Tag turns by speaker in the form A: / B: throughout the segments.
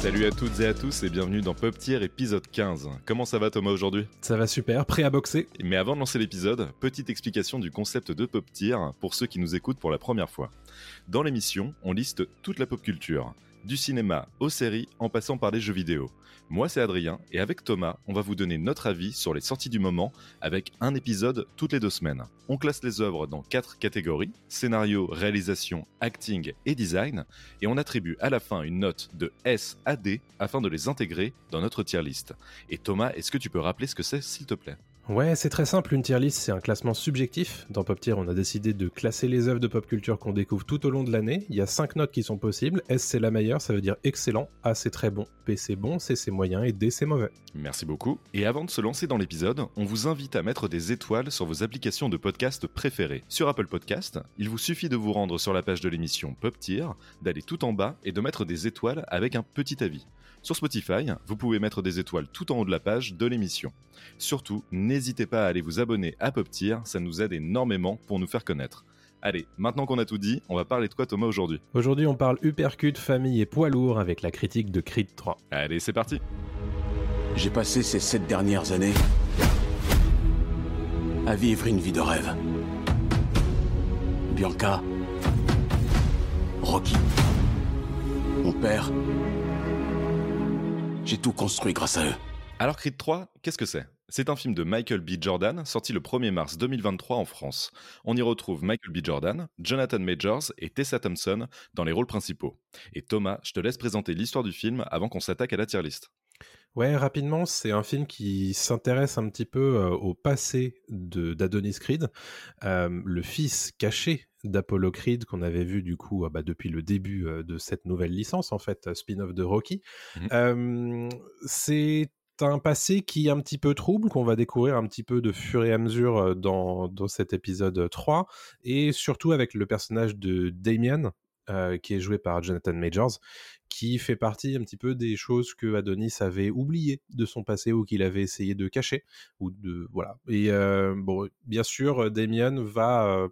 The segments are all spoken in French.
A: Salut à toutes et à tous et bienvenue dans Pop Tier épisode 15. Comment ça va Thomas aujourd'hui?
B: Ça va super, prêt à boxer
A: Mais avant de lancer l'épisode, petite explication du concept de Pop Tier pour ceux qui nous écoutent pour la première fois. Dans l'émission, on liste toute la pop culture, du cinéma aux séries en passant par les jeux vidéo. Moi c'est Adrien et avec Thomas, on va vous donner notre avis sur les sorties du moment avec un épisode toutes les deux semaines. On classe les œuvres dans quatre catégories, scénario, réalisation, acting et design, et on attribue à la fin une note de S à D afin de les intégrer dans notre tier list. Et Thomas, est-ce que tu peux rappeler ce que c'est s'il te plaît?
B: Ouais, c'est très simple, une tier list c'est un classement subjectif. Dans Pop Tier, on a décidé de classer les œuvres de pop culture qu'on découvre tout au long de l'année. Il y a 5 notes qui sont possibles. S c'est la meilleure, ça veut dire excellent, A c'est très bon, P c'est bon, C c'est moyen et D c'est mauvais.
A: Merci beaucoup. Et avant de se lancer dans l'épisode, on vous invite à mettre des étoiles sur vos applications de podcast préférées. Sur Apple Podcast, il vous suffit de vous rendre sur la page de l'émission Pop Tier, d'aller tout en bas et de mettre des étoiles avec un petit avis. Sur Spotify, vous pouvez mettre des étoiles tout en haut de la page de l'émission. Surtout, n'hésitez pas à aller vous abonner à Pop Tier, ça nous aide énormément pour nous faire connaître. Allez, maintenant qu'on a tout dit, on va parler de quoi Thomas aujourd'hui?
B: Aujourd'hui, on parle uppercut, famille et poids lourd avec la critique de Creed 3.
A: Allez, c'est parti
C: J'ai passé ces sept dernières années à vivre une vie de rêve. Bianca, Rocky, mon père. J'ai tout construit grâce à eux.
A: Alors Creed 3, qu'est-ce que c'est? C'est un film de Michael B. Jordan, sorti le 1er mars 2023 en France. On y retrouve Michael B. Jordan, Jonathan Majors et Tessa Thompson dans les rôles principaux. Et Thomas, je te laisse présenter l'histoire du film avant qu'on s'attaque à la tier list.
B: Ouais, rapidement, c'est un film qui s'intéresse un petit peu euh, au passé de d'Adonis Creed, euh, le fils caché d'Apollo Creed qu'on avait vu du coup euh, bah, depuis le début euh, de cette nouvelle licence, en fait, euh, spin-off de Rocky. Euh, c'est un passé qui est un petit peu trouble, qu'on va découvrir un petit peu de fur et à mesure euh, dans, dans cet épisode 3, et surtout avec le personnage de Damien, euh, qui est joué par Jonathan Majors, qui fait partie un petit peu des choses que Adonis avait oubliées de son passé ou qu'il avait essayé de cacher. Ou de, voilà. Et euh, bon, bien sûr, Damien va euh,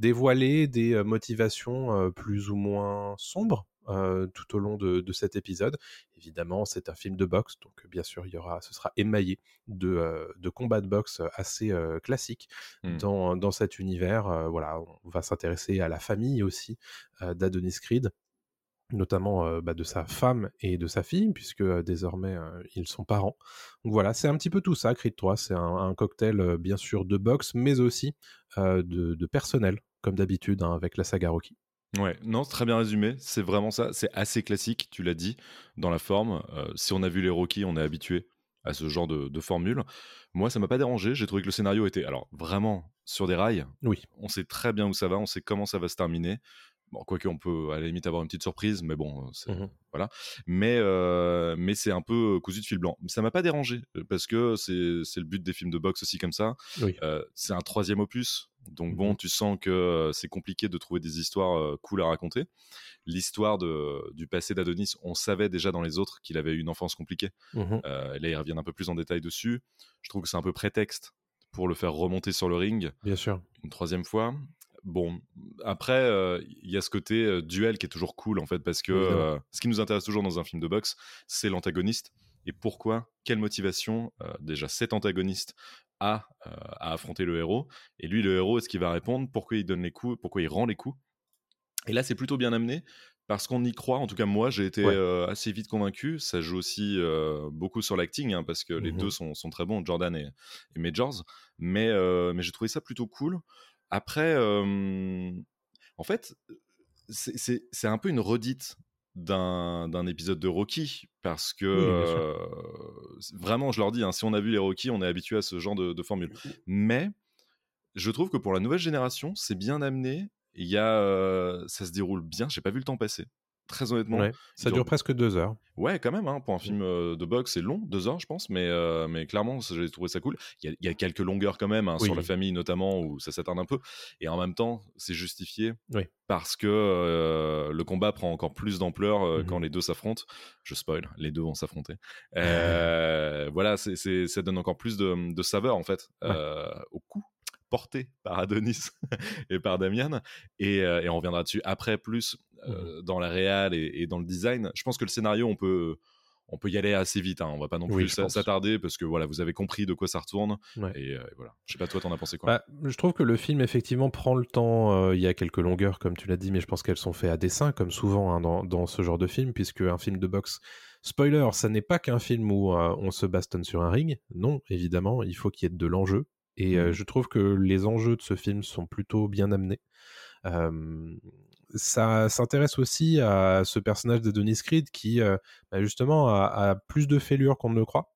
B: dévoiler des motivations plus ou moins sombres euh, tout au long de, de cet épisode. Évidemment, c'est un film de boxe, donc bien sûr, il y aura, ce sera émaillé de, euh, de combats de boxe assez euh, classiques
A: Hmm.
B: dans, dans cet univers. Voilà, on va s'intéresser à la famille aussi d'Adonis Creed notamment bah, de sa femme et de sa fille, puisque désormais ils sont parents. Donc voilà, c'est un petit peu tout ça, Creed 3, c'est un, un cocktail bien sûr de boxe, mais aussi de, de personnel, comme d'habitude hein, avec la saga Rocky.
A: Ouais, non, c'est très bien résumé. C'est vraiment ça. C'est assez classique, tu l'as dit, dans la forme. Euh, si on a vu les Rocky, on est habitué à ce genre de, de formule. Moi, ça m'a pas dérangé. J'ai trouvé que le scénario était, alors vraiment sur des rails.
B: Oui,
A: On sait très bien où ça va, on sait comment ça va se terminer. Bon, quoique on peut à la limite avoir une petite surprise, mais bon, c'est-
B: Mhm.
A: voilà. Mais euh, mais c'est un peu cousu de fil blanc. Ça m'a pas dérangé euh, parce que c'est c'est le but des films de boxe aussi comme ça.
B: oui.
A: Euh, c'est un troisième opus, donc bon,
B: Mhm.
A: tu sens que euh, c'est compliqué de trouver des histoires euh, cool à raconter. L'histoire du passé d'Adonis, on savait déjà dans les autres qu'il avait eu une enfance compliquée. Euh, là, ils reviennent un peu plus en détail dessus. Je trouve que c'est un peu prétexte pour le faire remonter sur le ring
B: Bien sûr.
A: une troisième fois. Bon, après, euh, il y a ce côté euh, duel qui est toujours cool en fait, parce que euh, ce qui nous intéresse toujours dans un film de boxe, c'est l'antagoniste. Et pourquoi? Quelle motivation déjà cet antagoniste a à affronter le héros? Et lui, le héros, est-ce qu'il va répondre? Pourquoi il donne les coups? Pourquoi il rend les coups? Et là, c'est plutôt bien amené parce qu'on y croit. En tout cas, moi, j'ai été
B: Ouais.
A: euh, assez vite convaincu. Ça joue aussi euh, beaucoup sur l'acting, hein, parce que les
B: Mhm.
A: deux sont, sont très bons, Jordan et, et Majors. Mais, euh, mais j'ai trouvé ça plutôt cool. Après, euh, en fait, c'est- un peu une redite d'un épisode de Rocky parce que
B: Oui,
A: euh, vraiment je leur dis hein, si on a vu les Rocky on est habitué à ce genre de, de formule. Mais je trouve que pour la nouvelle génération c'est bien amené. Il y a euh, ça se déroule bien. J'ai pas vu le temps passer très honnêtement.
B: Ouais, ça dure presque deux heures.
A: Ouais, quand même, hein, pour un
B: Mm.
A: film euh, de boxe, c'est long, deux heures, je pense, mais, euh, mais clairement, j'ai trouvé ça cool. Il y a, il y a quelques longueurs quand même, hein, sur
B: Oui.
A: la famille notamment, où ça s'attarde un peu. Et en même temps, c'est justifié
B: Oui.
A: parce que euh, le combat prend encore plus d'ampleur quand les deux s'affrontent. Je spoil, les deux vont s'affronter. Voilà, c'est- ça donne encore plus de, de saveur, en fait,
B: Ouais.
A: au coup porté par Adonis et par Damian. Et, euh, et on reviendra dessus après, plus Euh, dans la réal et, et dans le design. Je pense que le scénario, on peut, on peut y aller assez vite. Hein. On va pas non plus s'attarder parce que voilà, vous avez compris de quoi ça retourne.
B: Ouais.
A: Et, euh, et voilà. Je sais pas, toi, t'en as pensé quoi?
B: Bah, je trouve que le film, effectivement, prend le temps. euh, Il y a quelques longueurs, comme tu l'as dit, mais je pense qu'elles sont faites à dessin, comme souvent hein, dans, dans ce genre de film, puisque un film de boxe, spoiler, ça n'est pas qu'un film où euh, on se bastonne sur un ring. Non, évidemment, il faut qu'il y ait de l'enjeu. Et
A: Mhm.
B: je trouve que les enjeux de ce film sont plutôt bien amenés. Euh, ça s'intéresse aussi à ce personnage de Denis Creed qui, euh, bah, justement, a, a plus de fêlures qu'on ne le croit.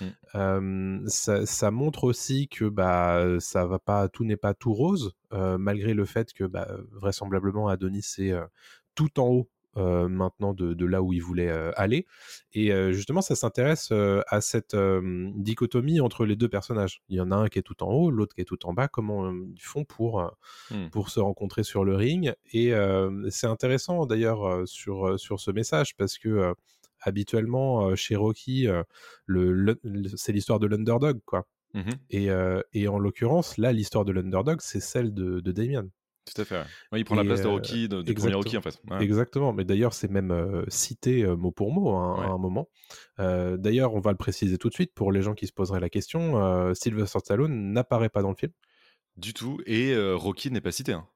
A: Mm.
B: Euh, ça, ça montre aussi que bah ça va pas, tout n'est pas tout rose, euh, malgré le fait que bah, vraisemblablement Adonis est euh, tout en haut euh, maintenant de, de là où il voulait euh, aller. Et euh, justement, ça s'intéresse à cette dichotomie entre les deux personnages. Il y en a un qui est tout en haut, l'autre qui est tout en bas. Comment ils font pour
A: Hmm.
B: pour se rencontrer sur le ring Et c'est intéressant d'ailleurs sur sur ce message parce que habituellement chez Rocky, le, le- le- c'est l'histoire de l'underdog quoi.
A: Mhm.
B: Et, et en l'occurrence, là, l'histoire de l'underdog, c'est celle de, de Damien.
A: Tout à fait. ouais. Il prend la place de
B: euh,
A: Rocky, de- du premier. Rocky en fait. Ouais.
B: Exactement, mais d'ailleurs c'est même euh, cité euh, mot pour mot hein,
A: Ouais.
B: à un moment. Euh, d'ailleurs, on va le préciser tout de suite pour les gens qui se poseraient la question, Sylvester Stallone n'apparaît pas dans le film.
A: Du tout. Et Rocky n'est pas cité. hein.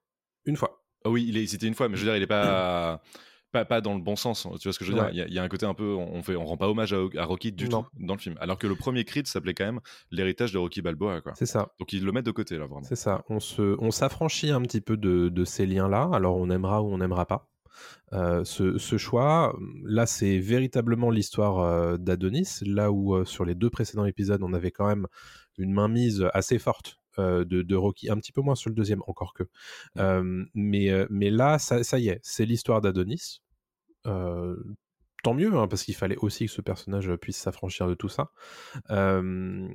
B: Une fois.
A: Ah oui, il est cité une fois, mais je veux dire, il est pas. Pas, pas dans le bon sens, tu vois ce que je veux
B: Ouais.
A: dire il y, a, il y a un côté un peu, on fait, on rend pas hommage à, à Rocky du
B: Non.
A: tout dans le film. Alors que le premier Creed s'appelait quand même l'héritage de Rocky Balboa.
B: C'est ça.
A: Donc ils le mettent de côté là, vraiment.
B: C'est ça. On se, on s'affranchit un petit peu de, de ces liens-là. Alors on aimera ou on n'aimera pas. Euh, ce, ce choix, là, c'est véritablement l'histoire euh, d'Adonis. Là où euh, sur les deux précédents épisodes, on avait quand même une mainmise assez forte de, de Rocky, un petit peu moins sur le deuxième, encore que. Euh, mais, euh, mais là, ça, ça y est, c'est l'histoire d'Adonis. Euh, tant mieux, hein, parce qu'il fallait aussi que ce personnage puisse s'affranchir de tout ça. Euh,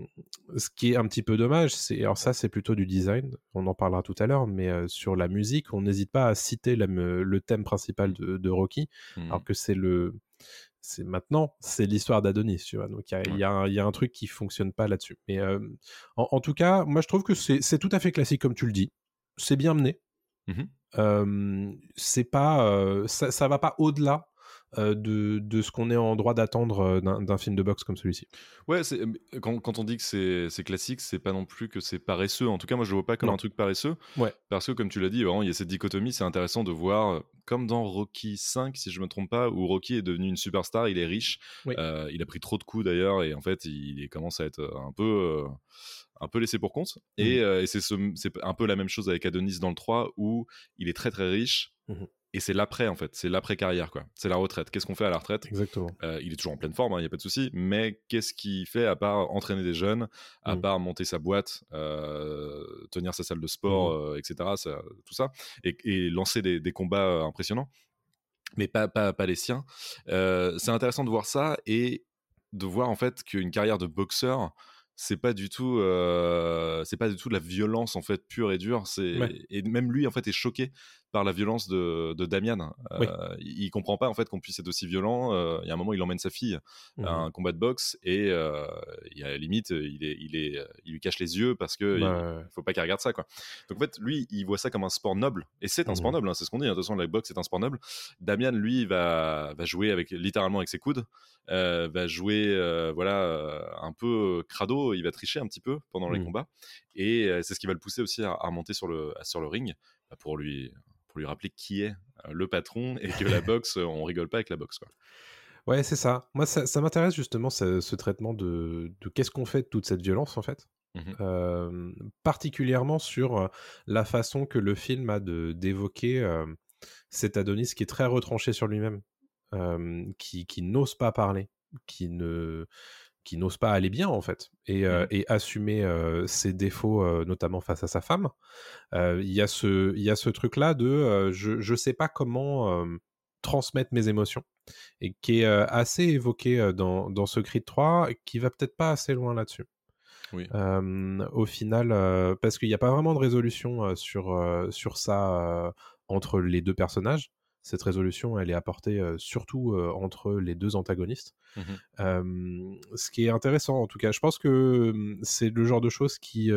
B: ce qui est un petit peu dommage, c'est alors ça c'est plutôt du design, on en parlera tout à l'heure, mais euh, sur la musique, on n'hésite pas à citer la le thème principal de, de Rocky,
A: Mhm.
B: alors que c'est le c'est maintenant c'est l'histoire d'Adonis, tu vois. Donc il y a, y un- il y a un truc qui fonctionne pas là-dessus. Mais euh, en, en tout cas, moi je trouve que c'est tout à fait classique comme tu le dis. C'est bien mené. Euh, c'est pas euh, ça, ça va pas au-delà de, de ce qu'on est en droit d'attendre euh, d'un film de boxe comme celui-ci.
A: Ouais, euh, quand, quand on dit que c'est classique, c'est pas non plus que c'est paresseux. En tout cas, moi, je le vois pas comme
B: Non.
A: un truc paresseux.
B: Ouais.
A: Parce que, comme tu l'as dit, vraiment, il y a cette dichotomie. C'est intéressant de voir, euh, comme dans Rocky 5, si je me trompe pas, où Rocky est devenu une superstar, il est riche.
B: Oui.
A: Euh, il a pris trop de coups d'ailleurs, et en fait, il, il commence à être euh, un peu. euh, un peu laissé pour compte. Et, euh, et c'est ce- c'est un peu la même chose avec Adonis dans le 3, où il est très très riche.
B: Mhm.
A: Et c'est l'après, en fait. C'est l'après-carrière, quoi. C'est la retraite. Qu'est-ce qu'on fait à la retraite?
B: Exactement.
A: euh, il est toujours en pleine forme, il n'y a pas de souci, mais qu'est-ce qu'il fait à part entraîner des jeunes, à
B: Mm.
A: part monter sa boîte, euh, tenir sa salle de sport,
B: Mm.
A: euh, etc., ça- tout ça, et, et lancer des, des combats impressionnants, mais pas, pas, pas les siens. C'est intéressant de voir ça et de voir en fait qu'une carrière de boxeur, c'est pas du tout euh, c'est pas du tout de la violence en fait pure et dure c'est
B: Ouais.
A: et même lui en fait est choqué par la violence de, de Damian Euh,
B: Oui.
A: il, comprend pas en fait qu'on puisse être aussi violent il y a un moment il emmène sa fille à un combat de boxe et euh, il a la limite il est il est il lui cache les yeux parce que
B: Bah,
A: il faut pas qu'il regarde ça quoi donc en fait lui il voit ça comme un sport noble et c'est un sport
B: Mhm.
A: noble hein, c'est ce qu'on dit hein. de toute façon la boxe c'est un sport noble Damian lui va va jouer avec littéralement avec ses coudes va jouer voilà un peu crado il va tricher un petit peu pendant les
B: Mhm.
A: combats et euh, c'est ce qui va le pousser aussi à, à remonter sur le sur le ring bah, pour lui pour lui rappeler qui est euh, le patron et que la boxe on rigole pas avec la boxe quoi
B: Ouais, c'est ça. Moi, ça, ça m'intéresse justement ce, ce traitement de, de qu'est-ce qu'on fait de toute cette violence en fait. Euh, particulièrement sur euh, la façon que le film a de d'évoquer euh, cet Adonis qui est très retranché sur lui-même, euh, qui, qui n'ose pas parler, qui ne qui n'ose pas aller bien en fait et, euh, et assumer euh, ses défauts euh, notamment face à sa femme il y a ce il y a ce truc là de je je sais pas comment transmettre mes émotions et qui est assez évoqué dans, dans ce Creed 3, qui va peut-être pas assez loin là-dessus.
A: Oui.
B: au final, parce qu'il n'y a pas vraiment de résolution sur, sur ça entre les deux personnages cette résolution, elle est apportée surtout entre les deux antagonistes.
A: Mmh
B: ce qui est intéressant, en tout cas, je pense que mmh, c'est le genre de choses qui,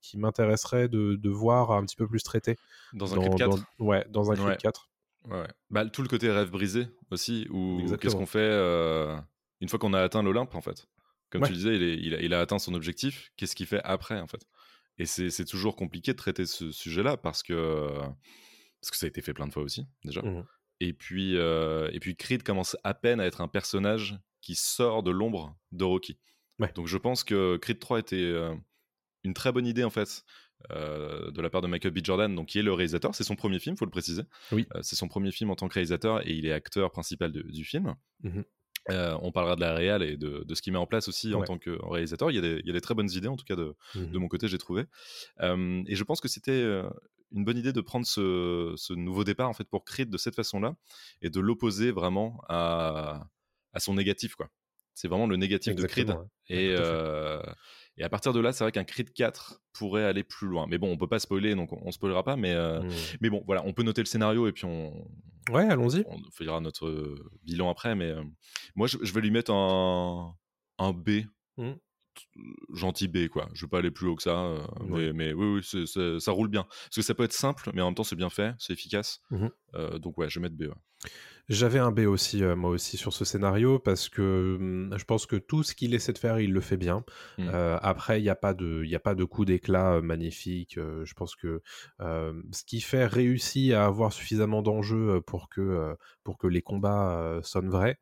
B: qui m'intéresserait de, de, voir un petit peu plus traité.
A: Dans un Creed 4
B: Ouais, dans un Creed 4.
A: Ouais. Bah, tout le côté rêve brisé aussi, ou qu'est-ce qu'on fait une fois qu'on a atteint l'Olympe, en fait? Comme tu disais, il, est, il, a, il, a, atteint son objectif, qu'est-ce qu'il fait après, en fait? Et c'est toujours compliqué de traiter ce sujet-là parce que parce que ça a été fait plein de fois aussi déjà.
B: Mmh
A: et puis et puis Creed commence à peine à être un personnage qui sort de l'ombre de Rocky. Donc je pense que Creed 3 était une très bonne idée en fait. de la part de Michael B. Jordan, donc qui est le réalisateur, c'est son premier film, faut le préciser.
B: Oui.
A: c'est son premier film en tant que réalisateur et il est acteur principal du film.
B: Mmh
A: on parlera de la réal et de, ce qu'il met en place aussi en tant que réalisateur. Il y, a des, il y, a des, très bonnes idées, en tout cas de,
B: mmh
A: de mon côté, j'ai trouvé. et je pense que c'était une bonne idée de prendre ce, nouveau départ en fait pour Creed de cette façon-là et de l'opposer vraiment à, à, son négatif quoi. C'est vraiment le négatif de Creed. Et, euh, et à partir de là, c'est vrai qu'un Creed 4 pourrait aller plus loin. Mais bon, on peut pas spoiler, donc on, spoilera pas. Mais, euh,
B: mmh.
A: mais bon, voilà, on peut noter le scénario et puis on.
B: Ouais, allons-y.
A: On fera notre bilan après. Mais euh, moi, je, vais lui mettre un, un B.
B: Mmh
A: gentil B quoi. Je veux pas aller plus haut que ça, euh, mais, mais, oui, oui ça roule bien. Parce que ça peut être simple, mais en même temps c'est bien fait, c'est efficace.
B: Mmh
A: euh, donc ouais, je vais mettre B.
B: J'avais un B aussi, euh, moi aussi, sur ce scénario, parce que mmh, je pense que tout ce qu'il essaie de faire, il le fait bien.
A: Mmh.
B: après, il n'y a pas de, il a pas de coup d'éclat magnifique. je pense que ce qui fait réussit à avoir suffisamment d'enjeux pour que, pour que les combats sonnent vrais,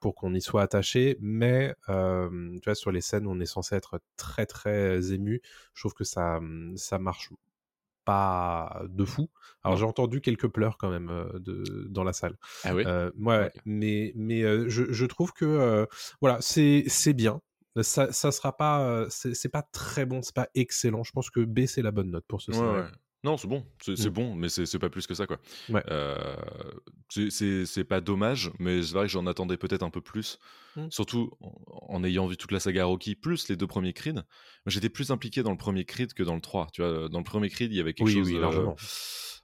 B: pour qu'on y soit attaché. Mais tu vois, sur les scènes où on est censé être très très ému, je trouve que ça, mmh, ça marche pas de fou. Alors j'ai entendu quelques pleurs quand même de, dans la salle.
A: Ah oui.
B: ouais, mais mais je, je, trouve que voilà c'est c'est bien. Ça ça sera pas c'est pas très bon, c'est pas excellent. Je pense que B c'est la bonne note pour ce
A: ouais, Non, c'est bon, c'est
B: Mmh.
A: bon, mais c'est pas plus que ça, quoi.
B: Ouais.
A: Euh, c'est pas dommage, mais c'est vrai que j'en attendais peut-être un peu plus.
B: Mmh.
A: Surtout en, en ayant vu toute la saga Rocky, plus les deux premiers Creed. J'étais plus impliqué dans le premier Creed que dans le 3. Tu vois, dans le premier Creed, il y avait quelque
B: Oui,
A: chose.
B: oui,
A: euh,
B: largement.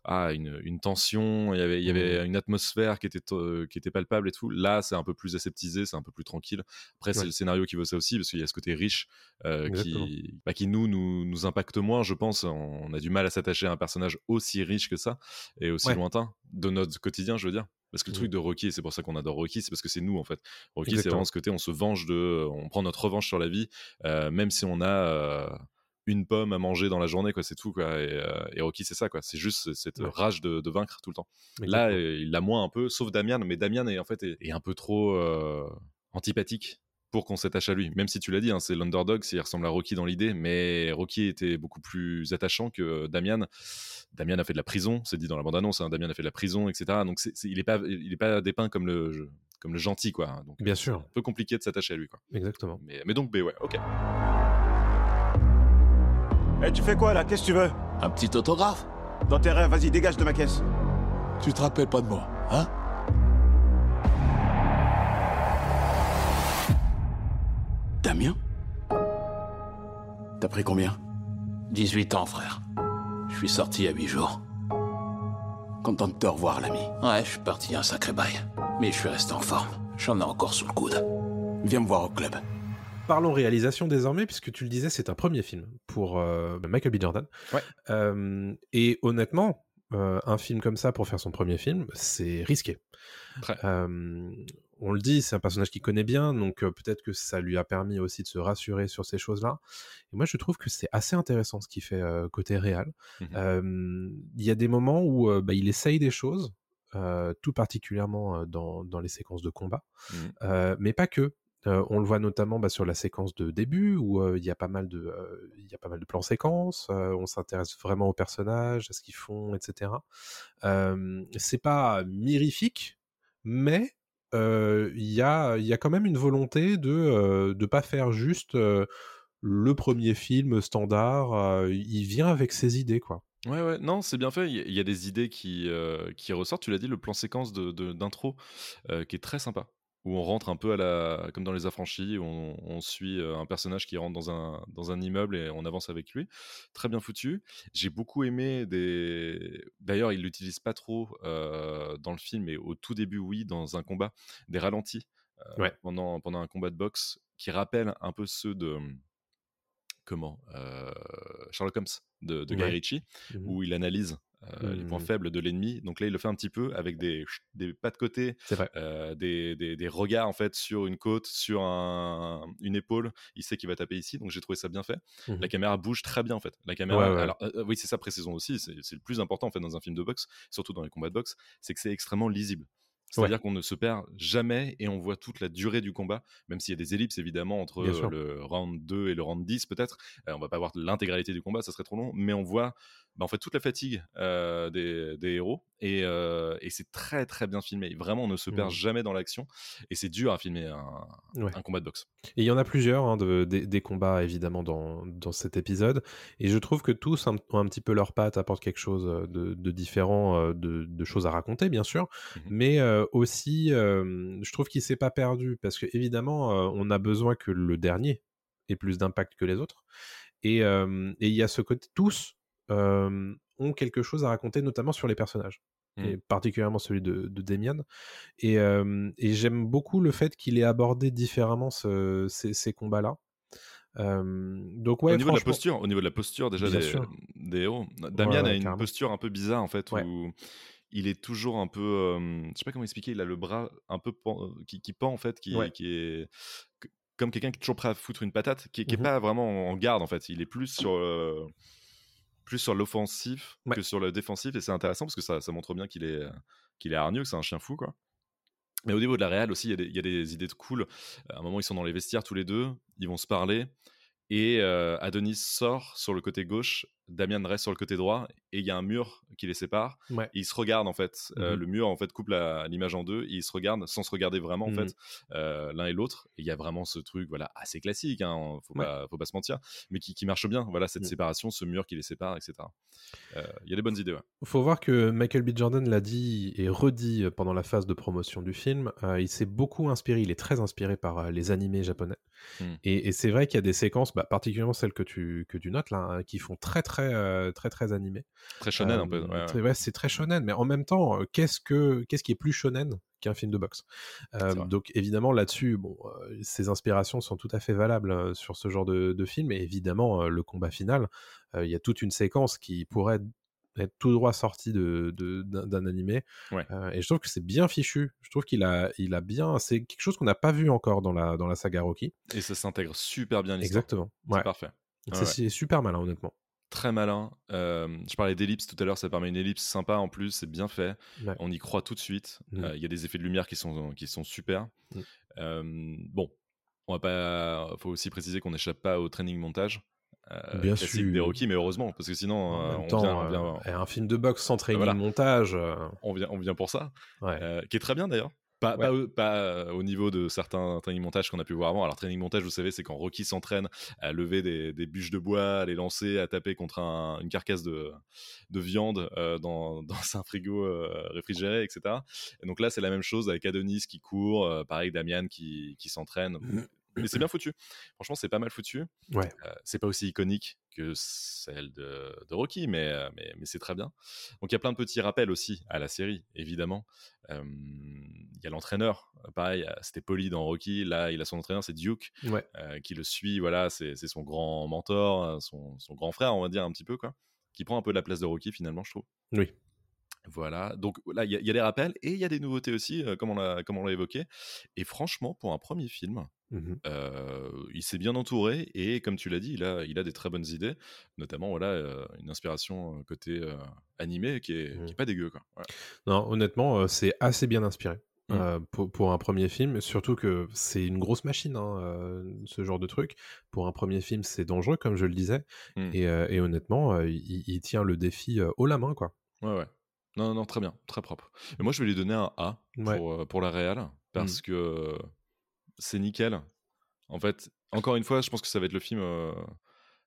A: Ah, une, une tension, il y avait, il y avait
B: Mmh.
A: une atmosphère qui était, euh, qui était palpable et tout. Là, c'est un peu plus aseptisé, c'est un peu plus tranquille. Après, c'est le scénario qui veut ça aussi, parce qu'il y a ce côté riche euh, qui, bah, qui nous, nous, nous impacte moins, je pense. On a du mal à s'attacher à un personnage aussi riche que ça et aussi
B: Ouais.
A: lointain de notre quotidien, je veux dire. Parce que le
B: Mmh.
A: truc de Rocky, et c'est pour ça qu'on adore Rocky, c'est parce que c'est nous en fait. Rocky, c'est vraiment ce côté, on se venge de, on prend notre revanche sur la vie, euh, même si on a une pomme à manger dans la journée, quoi. C'est tout, quoi. Et, euh, et Rocky, c'est ça, quoi. C'est juste cette
B: Ouais.
A: rage de, de vaincre tout le temps. Là,
B: Exactement.
A: euh, il l'a moins un peu, sauf Damian, mais Damian est en fait est, est un peu trop euh, antipathique pour qu'on s'attache à lui. Même si tu l'as dit, hein, c'est l'underdog, il ressemble à Rocky dans l'idée, mais Rocky était beaucoup plus attachant que Damian. Damian a fait de la prison, c'est dit dans la bande-annonce, hein, Damian a fait de la prison, etc. Donc c'est- c'est- il n'est pas, il est pas dépeint comme le, comme le gentil, quoi. Donc
B: Bien
A: c'est
B: sûr.
A: un peu compliqué de s'attacher à lui, quoi.
B: Exactement.
A: Mais, mais donc B, ouais, ok.
D: Eh, tu fais quoi là? Qu'est-ce que tu veux?
C: Un petit autographe
D: Dans tes rêves, vas-y, dégage de ma caisse.
C: Tu te rappelles pas de moi, hein? Damien? T'as pris combien? 18 ans, frère. Je suis sorti à 8 jours. Content de te revoir, l'ami. Ouais, je suis parti un sacré bail. Mais je suis resté en forme. J'en ai encore sous le coude. Viens me voir au club.
B: Parlons réalisation désormais, puisque tu le disais, c'est un premier film pour euh, Michael B. Jordan.
A: Ouais.
B: Euh, et honnêtement, euh, un film comme ça pour faire son premier film, c'est risqué. On le dit, c'est un personnage qu'il connaît bien, donc peut-être que ça lui a permis aussi de se rassurer sur ces choses-là. Et moi, je trouve que c'est assez intéressant ce qu'il fait côté réel.
A: Mhm.
B: Il y a des moments où bah, il essaye des choses, euh, tout particulièrement dans, dans les séquences de combat,
A: Mhm.
B: Euh, mais pas que. On le voit notamment bah, sur la séquence de début où il y a pas mal de, de plans séquences. on s'intéresse vraiment aux personnages, à ce qu'ils font, etc. C'est pas mirifique, mais il y a, quand même une volonté de de pas faire juste le premier film standard. il vient avec ses idées, quoi.
A: Ouais, ouais, non, c'est bien fait. Il y, a- des idées qui, ressortent. Tu l'as dit, le plan séquence d'intro qui est très sympa. Où on rentre un peu à la, comme dans Les Affranchis, où on, on suit euh, un personnage qui rentre dans un, dans un immeuble et on avance avec lui. Très bien foutu. J'ai beaucoup aimé des. D'ailleurs, il l'utilise pas trop euh, dans le film, mais au tout début, oui, dans un combat, des ralentis euh,
B: Ouais.
A: pendant, pendant un combat de boxe qui rappellent un peu ceux de. Comment euh, Sherlock Holmes de, de Guy. Ritchie
B: Mhm.
A: où il analyse euh, les points
B: Mhm.
A: faibles de l'ennemi. Donc là, il le fait un petit peu avec des, des pas de côté, euh, des, des- des regards en fait sur une côte, sur un- une épaule. Il sait qu'il va taper ici, donc j'ai trouvé ça bien fait.
B: Mhm.
A: La caméra bouge très bien en fait. La caméra,
B: Ouais, ouais.
A: alors euh, oui, c'est ça précisons aussi. C'est c'est le plus important en fait dans un film de boxe, surtout dans les combats de boxe, c'est que c'est extrêmement lisible. C'est-à-dire qu'on ne se perd jamais et on voit toute la durée du combat, même s'il y a des ellipses évidemment entre le round 2 et le round 10 peut-être. Euh, on va pas voir l'intégralité du combat, ça serait trop long, mais on voit bah, en fait toute la fatigue euh, des, des héros et, euh, et c'est très très bien filmé. Vraiment, on ne se perd
B: Mhm.
A: jamais dans l'action et c'est dur à filmer un,
B: Ouais.
A: un combat de boxe.
B: Et il y en a plusieurs, hein, de- des, des combats évidemment dans, dans cet épisode. Et je trouve que tous un- ont un petit peu leur patte, apportent quelque chose de, de différent, de, de choses à raconter, bien sûr.
A: Mhm.
B: Mais euh, aussi, je trouve qu'il s'est pas perdu. Parce que évidemment, on a besoin que le dernier ait plus d'impact que les autres. Et et il y a ce côté, tous euh, ont quelque chose à raconter, notamment sur les personnages. Et
A: Mhm.
B: particulièrement celui de, de Damian. Et, euh, et j'aime beaucoup le fait qu'il ait abordé différemment ce- ces, ces combats-là. Euh, donc ouais,
A: au niveau de la posture, au niveau de la posture déjà des,
B: sûr.
A: des héros, Damien
B: ouais,
A: a une
B: carrément.
A: posture un peu bizarre en fait
B: Ouais.
A: où il est toujours un peu, euh, je sais pas comment expliquer, il a le bras un peu qui, qui pend en fait, qui,
B: Ouais.
A: qui est comme quelqu'un qui est toujours prêt à foutre une patate, qui, qui est
B: Mhm.
A: pas vraiment en garde en fait. Il est plus sur euh, plus sur l'offensif
B: Ouais.
A: que sur le défensif et c'est intéressant parce que ça, ça montre bien qu'il est qu'il est hargneux, que c'est un chien fou quoi. Mais au niveau de la réal aussi, il y, a des- il y a des idées de cool. À un moment, ils sont dans les vestiaires tous les deux, ils vont se parler. Et euh, Adonis sort sur le côté gauche, Damian reste sur le côté droit, et il y a un mur qui les sépare.
B: Ouais.
A: Et ils se regardent en fait. Euh,
B: Mhm.
A: le mur en fait coupe l'image en deux, et ils se regardent sans se regarder vraiment en
B: Mhm.
A: fait euh, l'un et l'autre. Et il y a vraiment ce truc, voilà, assez classique, hein, faut,
B: Ouais.
A: pas, faut pas se mentir, mais qui, qui marche bien. Voilà, cette
B: Mhm.
A: séparation, ce mur qui les sépare, etc. Euh, Il y a des bonnes idées. Ouais.
B: faut voir que Michael B. Jordan l'a dit et redit pendant la phase de promotion du film. il s'est beaucoup inspiré, il est très inspiré par les animés japonais. Et, et c'est vrai qu'il y a des séquences, bah, particulièrement celles que tu, que tu notes là, hein, qui font très très euh, très très animées.
A: Très shonen un peu.
B: Euh,
A: ouais,
B: c'est très shonen, mais en même temps, euh, qu'est-ce que qu'est-ce qui est plus shonen qu'un film de boxe? Euh. Donc évidemment là-dessus, bon, ces inspirations sont tout à fait valables sur ce genre de, de film. Et évidemment, le combat final, il y a toute une séquence qui pourrait être tout droit sortie de, d'un, animé.
A: Ouais.
B: Euh, et je trouve que c'est bien fichu. Je trouve qu'il a, il a bien. C'est quelque chose qu'on n'a pas vu encore dans la, dans la saga Rocky.
A: Et ça s'intègre super bien l'histoire.
B: Exactement.
A: C'est
B: Ouais.
A: parfait.
B: C'est,
A: Ouais, ouais.
B: c'est super malin, honnêtement.
A: Très malin. Euh, je parlais d'ellipse tout à l'heure, ça permet une ellipse sympa en plus, c'est bien fait.
B: Ouais.
A: On y croit tout de suite. Euh,
B: Mhm.
A: Il y a des effets de lumière qui sont, qui sont super.
B: Mhm.
A: Euh, bon, on va pas. faut aussi préciser qu'on n'échappe pas au training montage. euh,
B: Bien
A: classique
B: sûr.
A: des Rocky, mais heureusement, parce que sinon,
B: En
A: euh,
B: même
A: on,
B: temps,
A: vient, on, vient,
B: euh, un film de boxe sans training
A: voilà.
B: montage. euh,
A: on, vient, on vient pour ça.
B: ouais.
A: Euh, qui est très bien d'ailleurs. Pas,
B: Ouais.
A: pas au- pas, euh, au niveau de certains training montage qu'on a pu voir avant. Alors, training montage, vous savez, c'est quand Rocky s'entraîne à lever des, des bûches de bois, à les lancer, à taper contre un- une carcasse de, de viande euh, dans, dans un frigo euh, réfrigéré, etc. Et donc là, c'est la même chose avec Adonis qui court, euh, pareil, Damian qui, qui s'entraîne. Mais c'est bien foutu. Franchement, c'est pas mal foutu.
B: Ouais.
A: Euh, c'est pas aussi iconique que celle de, de Rocky, mais, euh, mais, mais c'est très bien. Donc il y a plein de petits rappels aussi à la série, évidemment. Euh, Il y a l'entraîneur, euh, pareil, c'était Polly dans Rocky, là il a son entraîneur, c'est Duke,
B: Ouais.
A: euh, qui le suit, voilà, c'est son grand mentor, euh, son, son grand frère, on va dire un petit peu, quoi, qui prend un peu la place de Rocky finalement, je trouve.
B: Oui.
A: Voilà, donc là, il y, a- il y a des rappels et il y a des nouveautés aussi, euh, comme on l'a comme on l'a évoqué. Et franchement, pour un premier film, Euh, il s'est bien entouré et comme tu l'as dit, il a, il a des très bonnes idées, notamment voilà, euh, une inspiration côté euh, animé qui est, qui est pas dégueu. Quoi.
B: Non, honnêtement, c'est assez bien inspiré.
A: Mm.
B: euh, pour, pour un premier film, surtout que c'est une grosse machine, hein, ce genre de truc. Pour un premier film, c'est dangereux, comme je le disais. Et, et honnêtement, il, il tient le défi haut la main, quoi.
A: Ouais, ouais. Non, non, très bien, très propre. Et moi, je vais lui donner un A pour, pour la réal parce que c'est nickel. En fait, encore une fois, je pense que ça va être le film euh,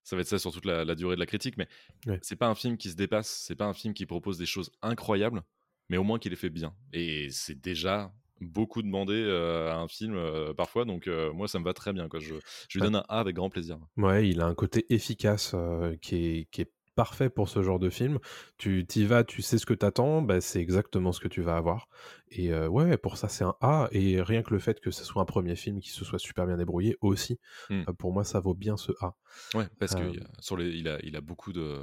A: ça va être ça sur toute la, la durée de la critique, mais
B: Ouais.
A: c'est pas un film qui se dépasse, c'est pas un film qui propose des choses incroyables, mais au moins qu'il les fait bien. Et c'est déjà beaucoup demandé euh, à un film euh, parfois, donc euh, moi ça me va très bien. Quoi. Je, je lui donne un A avec grand plaisir.
B: Ouais, il a un côté efficace qui, est, qui est parfait pour ce genre de film. Tu t'y vas, tu sais ce que t'attends, bah, c'est exactement ce que tu vas avoir. Et euh, ouais, pour ça c'est un A. Et rien que le fait que ce soit un premier film qui se soit super bien débrouillé aussi, euh, pour moi ça vaut bien ce A.
A: Ouais, parce
B: Euh,
A: qu'il sur les, il, a, il a beaucoup de,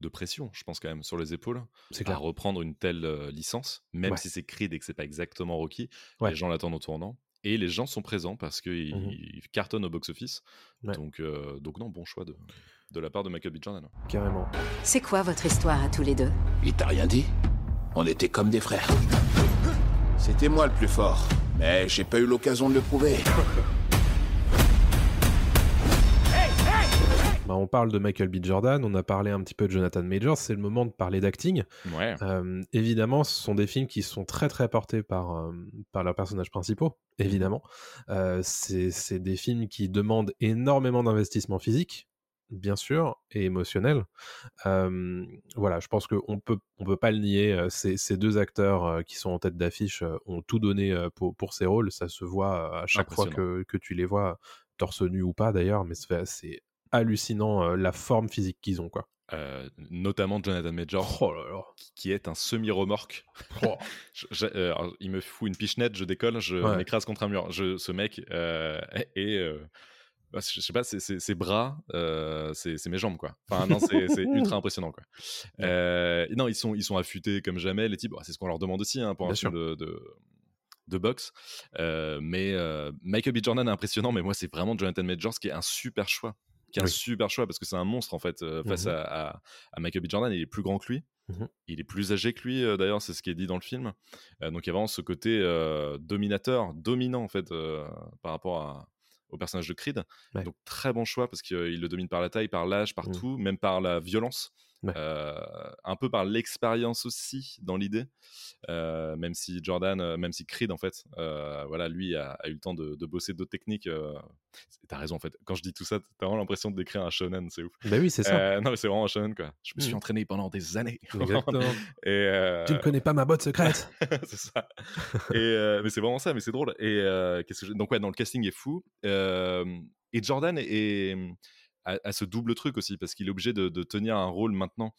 A: de pression, je pense quand même, sur les épaules,
B: C'est
A: à
B: clair.
A: reprendre une telle licence, même
B: Ouais.
A: si c'est Creed et que c'est pas exactement Rocky,
B: Ouais.
A: les gens l'attendent au tournant. Et les gens sont présents parce qu'ils ils cartonnent au box-office.
B: Ouais.
A: Donc, donc non, bon choix de, de la part de Michael B. Jordan.
B: Carrément.
E: C'est quoi votre histoire à tous les deux?
C: Il t'a rien dit? On était comme des frères. C'était moi le plus fort, mais j'ai pas eu l'occasion de le prouver.
B: Bah, on parle de Michael B. Jordan, on a parlé un petit peu de Jonathan Majors, c'est le moment de parler d'acting.
A: Ouais.
B: Euh, évidemment, ce sont des films qui sont très très portés par, euh, par leurs personnages principaux, évidemment. Euh, c'est c'est des films qui demandent énormément d'investissement physique, bien sûr, et émotionnel. Euh, voilà, je pense qu'on peut, on peut pas le nier. Ces, ces deux acteurs qui sont en tête d'affiche ont tout donné pour, pour ces rôles. Ça se voit à chaque fois que, que tu les vois, torse nu ou pas d'ailleurs, mais c'est hallucinant la forme physique qu'ils ont, quoi.
A: Euh, notamment Jonathan Major,
B: Oh là là.
A: qui, est un semi-remorque.
B: Oh.
A: Euh, il me fout une pichenette, je décolle, je
B: Ouais.
A: m'écrase contre un mur. Je, ce mec euh, je sais pas, ses, ses- bras, euh, c'est c'est mes jambes quoi. Enfin non, c'est c'est ultra impressionnant quoi. Euh, non, ils sont ils sont affûtés comme jamais les types. Bah, c'est ce qu'on leur demande aussi hein, pour un
B: Bien
A: film de, de de boxe. Euh, mais euh, Michael B. Jordan est impressionnant, mais moi c'est vraiment Jonathan Majors qui est un super choix, qui est un super choix parce que c'est un monstre en fait euh, face
B: Mhm.
A: à, à, à Michael B. Jordan. Il est plus grand que lui.
B: Mhm.
A: Il est plus âgé que lui, d'ailleurs, c'est ce qui est dit dans le film. Donc il y a vraiment ce côté dominateur, dominant en fait par rapport à- au personnage de Creed.
B: Ouais.
A: Donc très bon choix parce qu'il le domine par la taille, par l'âge, par tout, même par la violence.
B: Ouais.
A: Euh, un peu par l'expérience aussi dans l'idée, Euh, même si Jordan, euh, même si Creed en fait, euh, voilà, lui a, a eu le temps de, de bosser d'autres techniques. T'as raison en fait. Quand je dis tout ça, t'as vraiment l'impression de décrire un shonen, c'est ouf.
B: Bah oui, c'est ça.
A: Non, mais c'est vraiment un shonen quoi. Je me suis
B: Mm.
A: entraîné pendant des années.
B: Exactement.
A: Et
B: Tu ne connais pas ma botte secrète
A: c'est ça. Et, mais c'est vraiment ça, mais c'est drôle. Et que donc ouais, dans le casting est fou. Et Jordan est, a ce double truc aussi parce qu'il est obligé de, de tenir un rôle maintenant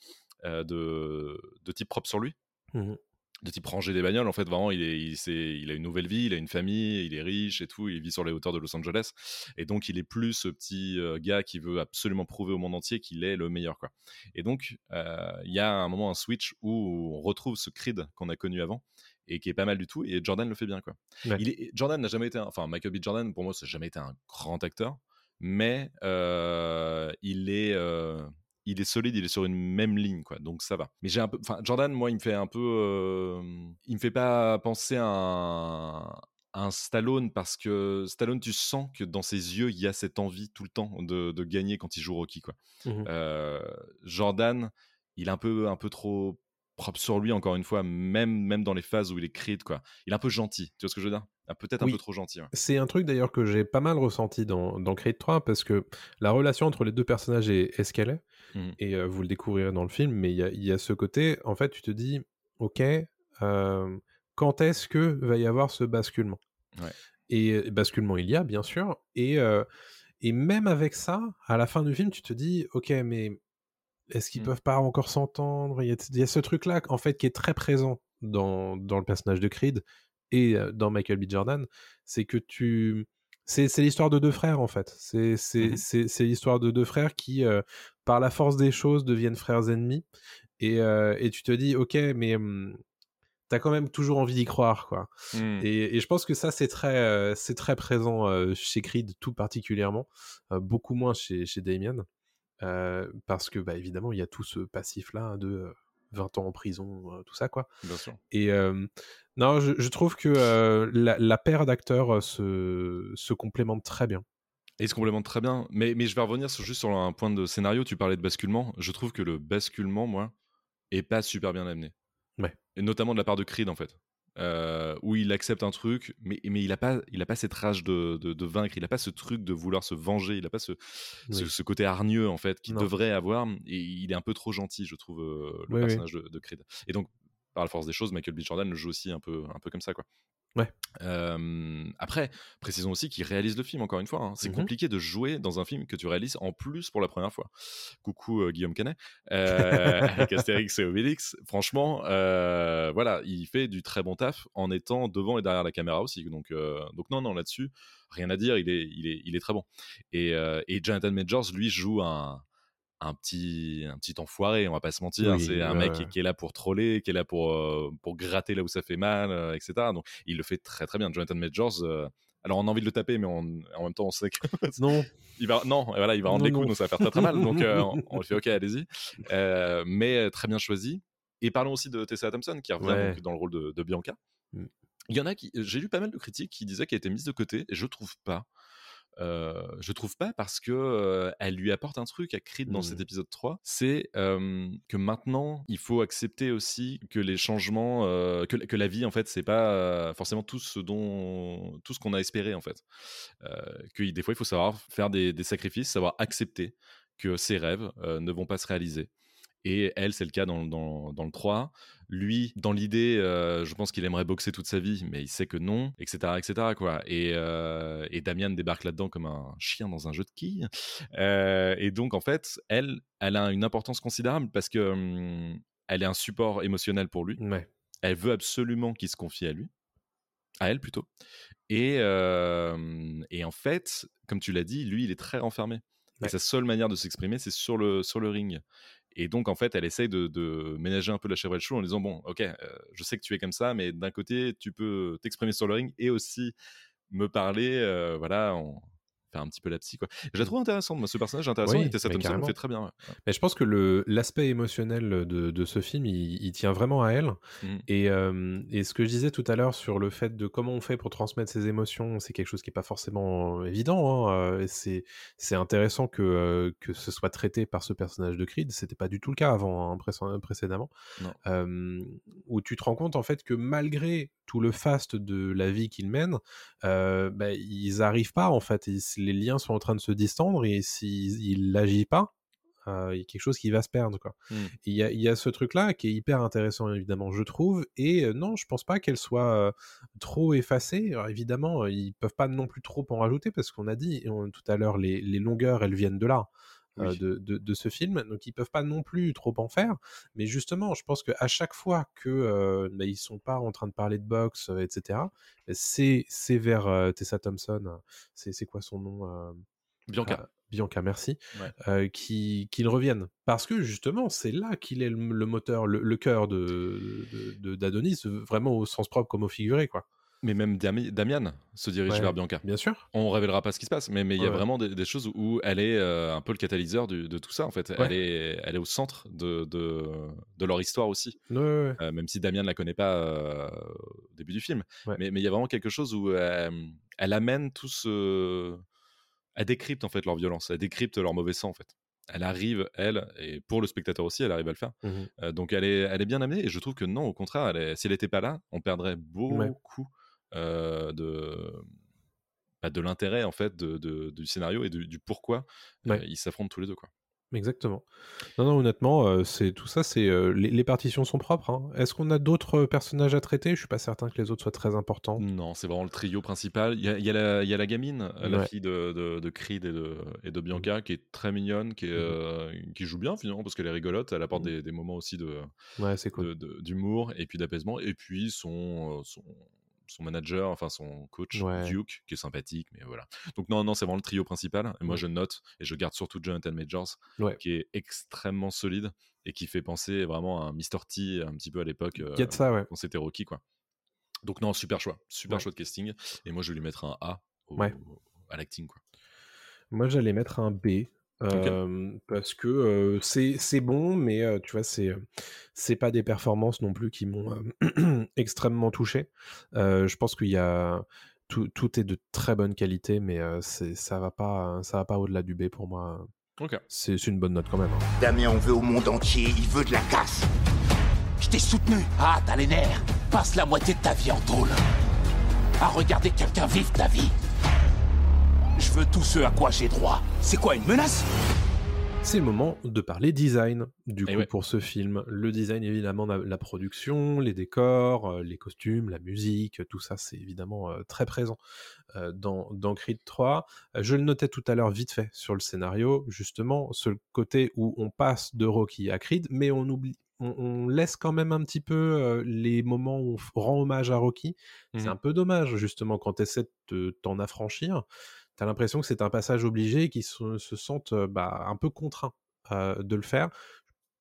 A: euh, de, de type propre sur lui.
B: Mhm.
A: De type ranger des bagnoles, en fait, vraiment, il, est, il, a une nouvelle vie, il a une famille, il est riche et tout, il vit sur les hauteurs de Los Angeles. Et donc, il est plus ce petit euh, gars qui veut absolument prouver au monde entier qu'il est le meilleur, quoi. Et donc, euh, il y a un moment, un switch où on retrouve ce Creed qu'on a connu avant et qui est pas mal du tout. Et Jordan le fait bien, quoi.
B: Ouais.
A: Il est, Jordan n'a jamais été, un- enfin, Michael B. Jordan, pour moi, ça n'a jamais été un grand acteur, mais euh, il est. il est solide, il est sur une même ligne, quoi. Donc ça va. Mais j'ai un peu, enfin, Jordan, moi, il me fait un peu, euh, il me fait pas penser à un, à un Stallone parce que Stallone, tu sens que dans ses yeux, il y a cette envie tout le temps de, de gagner quand il joue Rocky, quoi. Euh, Jordan, il est un peu, un peu trop propre sur lui, encore une fois, même, même dans les phases où il est Creed, quoi. Il est un peu gentil, tu vois ce que je veux dire? Ah, Peut-être un peu trop gentil. ouais.
B: C'est un truc d'ailleurs que j'ai pas mal ressenti dans, dans Creed 3 parce que la relation entre les deux personnages est, est ce qu'elle est.
A: Mhm.
B: Et euh, vous le découvrirez dans le film, mais il y a, il y a ce côté, en fait, tu te dis, ok, euh, quand est-ce que va y avoir ce basculement?
A: Ouais.
B: Et euh, basculement, il y a, bien sûr. Et, euh, et même avec ça, à la fin du film, tu te dis, ok, mais est-ce qu'ils
A: Mhm.
B: peuvent pas encore s'entendre? Il y, y a ce truc-là, en fait, qui est très présent dans, dans le personnage de Creed et dans Michael B. Jordan, c'est que tu... C'est, l'histoire de deux frères, en fait. C'est, c'est l'histoire de deux frères qui, euh, par la force des choses, deviennent frères ennemis. Et, euh, et tu te dis, ok, mais hum, t'as quand même toujours envie d'y croire, quoi.
A: Mm.
B: Et, et je pense que ça, c'est très, euh, c'est très présent chez Creed, tout particulièrement. Beaucoup moins chez, chez Damien. Parce que, bah, évidemment, il y a tout ce passif-là de 20 ans en prison, euh, tout ça, quoi.
A: Bien sûr.
B: Et euh, non, je, je trouve que euh, la, la paire d'acteurs se, se complémente très bien.
A: Et il se complémente très bien. Mais, mais je vais revenir sur, juste sur un point de scénario. Tu parlais de basculement. Je trouve que le basculement, moi, est pas super bien amené.
B: Ouais.
A: Et notamment de la part de Creed, en fait. Euh, où il accepte un truc, mais, mais il n'a pas, il a pas cette rage de, de, vaincre, il n'a pas ce truc de vouloir se venger, il n'a pas ce, ce, côté hargneux en fait qu'il devrait avoir, et il est un peu trop gentil, je trouve, euh, le personnage De, de, Creed. Et donc, par la force des choses, Michael B. Jordan le joue aussi un peu, un peu comme ça, quoi.
B: Ouais.
A: après, précisons aussi qu'il réalise le film, encore une fois. Hein. C'est mmh compliqué de jouer dans un film que tu réalises en plus pour la première fois. Coucou Guillaume Canet, euh, avec Astérix et Obélix. Franchement, voilà, il fait du très bon taf en étant devant et derrière la caméra aussi. Donc, donc non, non, là-dessus, rien à dire, il est, il est, il est très bon. Et, et Jonathan Majors, lui, joue un, un petit, un petit enfoiré, on va pas se mentir. c'est un mec qui, est là pour troller, qui est là pour, pour gratter là où ça fait mal, etc. Donc il le fait très très bien. Jonathan Majors, alors on a envie de le taper, mais en même temps on sait que.
B: non.
A: Il va, non, voilà, il va rendre les coups, donc ça va faire très très mal. Donc on, le fait, ok, allez-y. mais très bien choisi. Et parlons aussi de Tessa Thompson, qui revient dans le rôle de, de Bianca. Mmh. Il y en a qui, j'ai lu pas mal de critiques qui disaient qu'elle était mise de côté, et je trouve pas. Euh, je trouve pas parce que elle lui apporte un truc à Creed dans cet mmh. épisode 3, c'est que maintenant il faut accepter aussi que les changements, que, que, la vie en fait c'est pas forcément tout ce dont tout ce qu'on a espéré en fait. que des fois il faut savoir faire des, des sacrifices, savoir accepter que ses rêves ne vont pas se réaliser. Et elle, c'est le cas dans, dans, dans, le 3. Lui, dans l'idée, euh, je pense qu'il aimerait boxer toute sa vie, mais il sait que non, etc. etc. Quoi. Et, euh, et Damian débarque là-dedans comme un chien dans un jeu de quilles. Euh, et donc, en fait, elle, elle a une importance considérable parce que hum, elle est un support émotionnel pour lui. Elle veut absolument qu'il se confie à lui. À elle plutôt. Et, et en fait, comme tu l'as dit, lui, il est très renfermé. Et sa seule manière de s'exprimer, c'est sur le, sur le ring. Et donc, en fait, elle essaye de, ménager un peu la chèvre et le chou en disant Bon, ok, euh, je sais que tu es comme ça, mais d'un côté, tu peux t'exprimer sur le ring et aussi me parler, euh, voilà, faire un petit peu la psy quoi. Je la trouve intéressante, ce personnage est intéressant, oui, Tessa Thompson fait très bien.
B: Mais je pense que le l'aspect émotionnel de, de, ce film, il, tient vraiment à elle. Mmh. Et, euh, et, ce que je disais tout à l'heure sur le fait de comment on fait pour transmettre ses émotions, c'est quelque chose qui est pas forcément évident. Hein. C'est c'est intéressant que euh, que ce soit traité par ce personnage de Creed. C'était pas du tout le cas avant, hein, précédemment. Euh, où tu te rends compte en fait que malgré tout le faste de la vie qu'ils mènent, euh, bah, ils n'arrivent pas en fait. Les liens sont en train de se distendre et s'il n'agit pas, euh, il y a quelque chose qui va se perdre. Quoi. Mmh. Il y, a, ce truc-là qui est hyper intéressant, évidemment, je trouve. Et euh, non, je pense pas qu'elle soit trop effacée. Alors, évidemment, ils peuvent pas non plus trop en rajouter parce qu'on a dit tout à l'heure, les, les, longueurs, elles viennent de là. Euh, de, ce film. Donc ils peuvent pas non plus trop en faire. Mais justement, je pense qu'à chaque fois que euh, bah, ils sont pas en train de parler de boxe, euh, etc., c'est c'est vers Tessa Thompson. C'est quoi son nom
A: Bianca.
B: Bianca, merci, qui qu'ils reviennent. Parce que justement, c'est là qu'il est le, moteur, le, cœur de d'Adonis, vraiment au sens propre comme au figuré, quoi.
A: Mais même Damian se dirige vers Bianca.
B: Bien sûr.
A: On révélera pas ce qui se passe, mais il y a vraiment des, choses où elle est euh, un peu le catalyseur de tout ça, en fait. Elle, est, elle est au centre de, de, leur histoire aussi.
B: Euh,
A: même si Damian ne la connaît pas euh, au début du film. Mais il y a vraiment quelque chose où elle amène tout ce. Elle décrypte, en fait, leur violence. Elle décrypte leur mauvais sang, en fait elle arrive, elle, et pour le spectateur aussi, elle arrive à le faire. Mmh donc elle est, elle est bien amenée, et je trouve que non, au contraire, elle si elle n'était pas là, on perdrait beaucoup de, bah, de l'intérêt en fait de, du scénario et du pourquoi ils s'affrontent tous les deux. Quoi.
B: Exactement. Non, non, honnêtement, c'est tout ça, c'est les, partitions sont propres. Hein. Est-ce qu'on a d'autres personnages à traiter? Je suis pas certain que les autres soient très importants.
A: Non, c'est vraiment le trio principal. Il y a, y a, la, gamine, la fille de, de, Creed et de, et de Bianca, qui est très mignonne, qui, mmh qui joue bien finalement parce qu'elle est rigolote. Elle apporte mmh des, moments aussi de,
B: ouais, c'est cool.
A: d'humour et puis d'apaisement. Et puis son, son son manager, enfin son coach Duke, qui est sympathique, mais voilà. Donc non, non, c'est vraiment le trio principal. Et moi, je note et je garde surtout Jonathan Majors, qui est extrêmement solide et qui fait penser vraiment à un Mr. T un petit peu à l'époque
B: euh, ça, ouais.
A: quand c'était Rocky, quoi. Donc non, super choix, super choix de casting. Et moi, je vais lui mettre un A au, à l'acting, quoi.
B: Moi, j'allais mettre un B parce que c'est bon, mais tu vois, c'est c'est pas des performances non plus qui m'ont extrêmement touché. je pense qu'il y a tout, tout, est de très bonne qualité, mais ça va pas ça va pas au-delà du B pour moi. C'est une bonne note quand même. Hein.
F: Damien, on veut au monde entier, il veut de la casse. Je t'ai soutenu. Ah, t'as les nerfs.
C: passes la moitié de ta vie en tôle. À regarder quelqu'un vivre ta vie. Je veux tout ce à quoi j'ai droit. C'est quoi, une menace?
B: C'est le moment de parler design, du
A: Eh
B: coup,
A: ouais.
B: pour ce film. Le design, évidemment, la, la production, les décors, euh, les costumes, la musique, tout ça, c'est évidemment euh, très présent euh, dans, dans Creed 3. Euh, je le notais tout à l'heure vite fait sur le scénario, justement, ce côté où on passe de Rocky à Creed, mais on oublie. On, on laisse quand même un petit peu euh, les moments où on rend hommage à Rocky. C'est
A: Mhm.
B: un peu dommage, justement, quand tu essaies de t'en affranchir. T'as l'impression que c'est un passage obligé et qu'ils se, se sentent bah, un peu contraints euh, de le faire.